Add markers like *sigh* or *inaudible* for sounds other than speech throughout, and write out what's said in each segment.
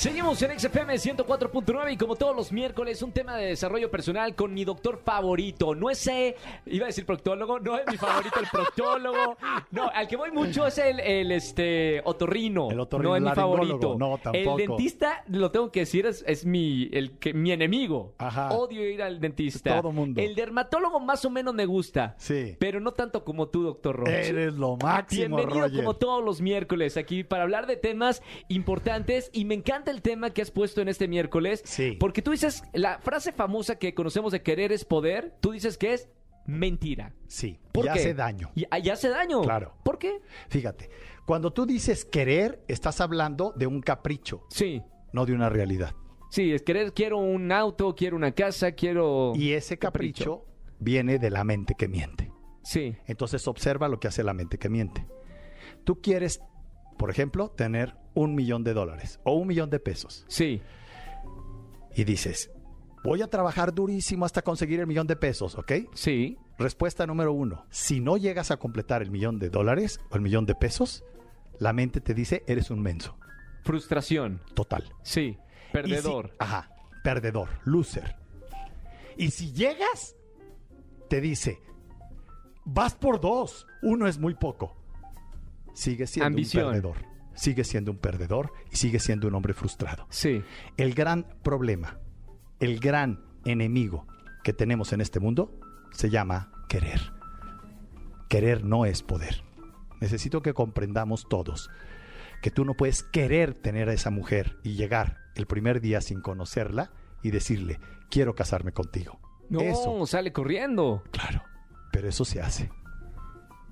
Seguimos en XFM 104.9 y como todos los miércoles, un tema de desarrollo personal con mi doctor favorito. No es, eh, iba a decir proctólogo, no es mi favorito el proctólogo. No, al que voy mucho es el, el, este, otorrino. El otorrino, No es mi favorito. No, tampoco. El dentista, lo tengo que decir, es, es mi, el, que, mi enemigo. Ajá. Odio ir al dentista. Todo mundo. El dermatólogo más o menos me gusta. Sí. Pero no tanto como tú, doctor Roche. Eres lo máximo, Bienvenido Roger. como todos los miércoles aquí para hablar de temas importantes y me encanta el tema que has puesto en este miércoles Sí. porque tú dices la frase famosa que conocemos de querer es poder, tú dices que es mentira. Sí, ¿Por qué? hace daño. Y, y hace daño. Claro. ¿Por qué? Fíjate, cuando tú dices querer, estás hablando de un capricho, Sí. no de una realidad. Sí, es querer, quiero un auto, quiero una casa, quiero... Y ese capricho, viene de la mente que miente. Sí, Entonces observa lo que hace la mente que miente. Tú quieres, por ejemplo, tener un millón de dólares o un millón de pesos. sí, Y dices, voy a trabajar durísimo hasta conseguir el millón de pesos, ¿ok? sí. Respuesta número uno. Si no llegas a completar el millón de dólares o el millón de pesos, la mente te dice, eres un menso. Frustración. Total. Sí. Si- Perdedor. ajá, perdedor, loser. Y si llegas, te dice, vas por dos, uno es muy poco. Sigue siendo Ambición. un perdedor. Sigue siendo un perdedor y sigue siendo un hombre frustrado. Sí. El gran problema, el gran enemigo que tenemos en este mundo se llama querer. Querer no es poder. Necesito que comprendamos todos que tú no puedes querer tener a esa mujer y llegar el primer día sin conocerla y decirle, quiero casarme contigo. No, Eso, sale corriendo. claro, pero eso se hace.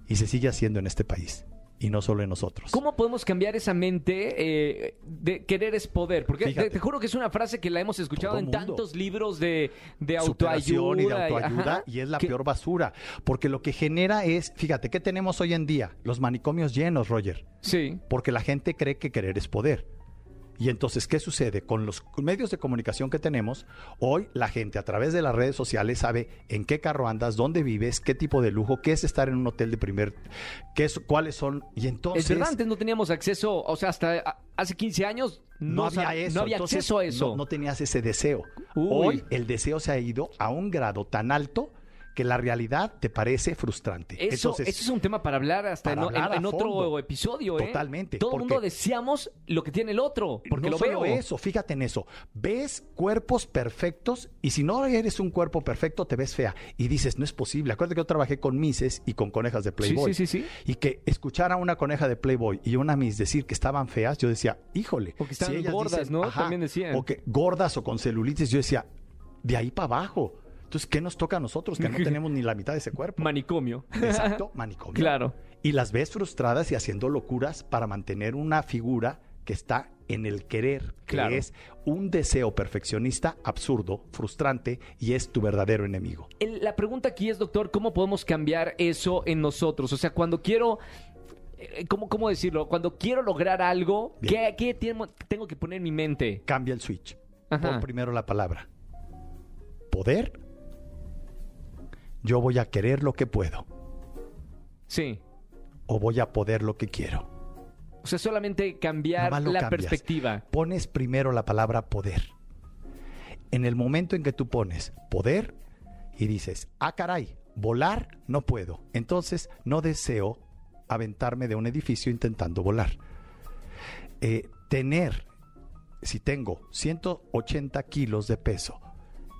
Y se sigue haciendo en este país, y no solo en nosotros. ¿Cómo podemos cambiar esa mente eh, de querer es poder? Porque te, juro que es una frase que la hemos escuchado Todo en mundo. tantos libros de, de autoayuda. y de autoayuda ajá, y es la peor basura, porque lo que genera es, fíjate, ¿qué tenemos hoy en día? Los manicomios llenos, Roger, Sí, porque la gente cree que querer es poder. Y entonces, ¿qué sucede? Con los medios de comunicación que tenemos, hoy la gente a través de las redes sociales sabe en qué carro andas, dónde vives, qué tipo de lujo, qué es estar en un hotel de primer, qué es, cuáles son, y entonces... es verdad, antes no teníamos acceso, o sea, hasta hace 15 años no, no había eso. no había entonces, acceso a eso. No, no tenías ese deseo. Uy. Hoy el deseo se ha ido a un grado tan alto que la realidad te parece frustrante. Eso, Entonces, eso es un tema para hablar hasta para en, hablar en- en a otro fondo. episodio, ¿eh? Totalmente, Todo el porque- mundo deseamos lo que tiene el otro, porque no lo solo veo. eso, fíjate en eso. Ves cuerpos perfectos y si no eres un cuerpo perfecto te ves fea y dices, no es posible. Acuérdate que yo trabajé con Misses y con conejas de Playboy. sí, sí, sí. Y que escuchar a una coneja de Playboy y una Miss decir que estaban feas, yo decía, híjole. O que estaban gordas, ¿no? También decían. O que gordas o con celulitis, yo decía, de ahí para abajo. Entonces, ¿qué nos toca a nosotros que no *laughs* tenemos ni la mitad de ese cuerpo? Manicomio. Exacto, *laughs* manicomio. Claro. Y las ves frustradas y haciendo locuras para mantener una figura que está en el querer, que Claro. es un deseo perfeccionista absurdo, frustrante y es tu verdadero enemigo. La pregunta aquí es, doctor, ¿cómo podemos cambiar eso en nosotros? O sea, cuando quiero, eh, ¿cómo, cómo decirlo? Cuando quiero lograr algo. ¿qué, qué tengo, tengo que poner en mi mente? Cambia el switch. Ajá. Pon primero la palabra. Poder. Yo voy a querer lo que puedo Sí. o voy a poder lo que quiero. O sea, solamente cambiar la cambias. perspectiva. Pones primero la palabra poder. En el momento en que tú pones poder y dices, ah, caray, volar no puedo. Entonces no deseo aventarme de un edificio intentando volar. Eh, tener, si tengo 180 kilos de peso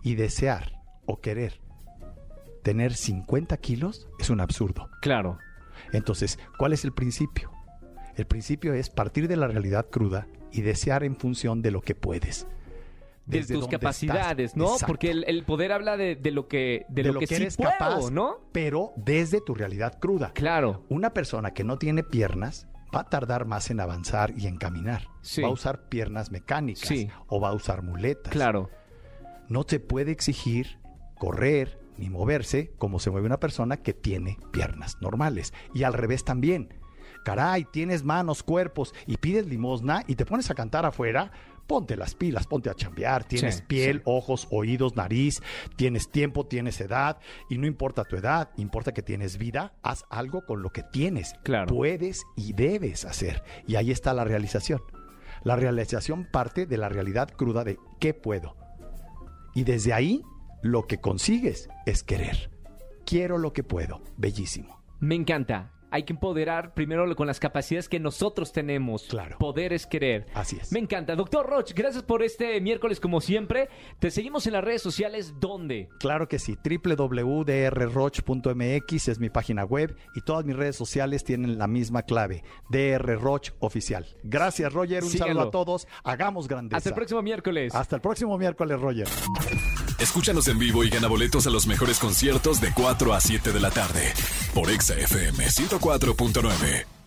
y desear o querer tener 50 kilos, es un absurdo. Claro. Entonces, ¿cuál es el principio? El principio es partir de la realidad cruda y desear en función de lo que puedes. De Desde tus capacidades, estás. ¿no? Exacto. Porque el, el poder habla de, de lo que, de, lo, que, sí eres puedo, capaz, ¿no? pero desde tu realidad cruda. Claro. Una persona que no tiene piernas va a tardar más en avanzar y en caminar. Sí. Va a usar piernas mecánicas Sí. o va a usar muletas. Claro. No se puede exigir correr ni moverse como se mueve una persona que tiene piernas normales. Y al revés también. Caray, tienes manos, cuerpos y pides limosna y te pones a cantar afuera, ponte las pilas, ponte a chambear, tienes Sí, piel, sí. ojos, oídos, nariz, tienes tiempo, tienes edad, y no importa tu edad, importa que tienes vida, haz algo con lo que tienes. Claro. Puedes y debes hacer. Y ahí está la realización. La realización parte de la realidad cruda de qué puedo. Y desde ahí, lo que consigues es querer. Quiero lo que puedo. Bellísimo. Me encanta. Hay que empoderar primero con las capacidades que nosotros tenemos. Claro. Poder es querer. Así es. Me encanta. Doctor Roch, gracias por este miércoles como siempre. Te seguimos en las redes sociales. ¿Dónde? Claro que sí, www.drroch.mx es mi página web y todas mis redes sociales tienen la misma clave, drroch oficial. Gracias, Roger, un Síganlo. saludo a todos, hagamos grandeza. Hasta el próximo miércoles. Hasta el próximo miércoles, Roger. Escúchanos en vivo y gana boletos a los mejores conciertos de 4 a 7 de la tarde por Exa FM 104.9.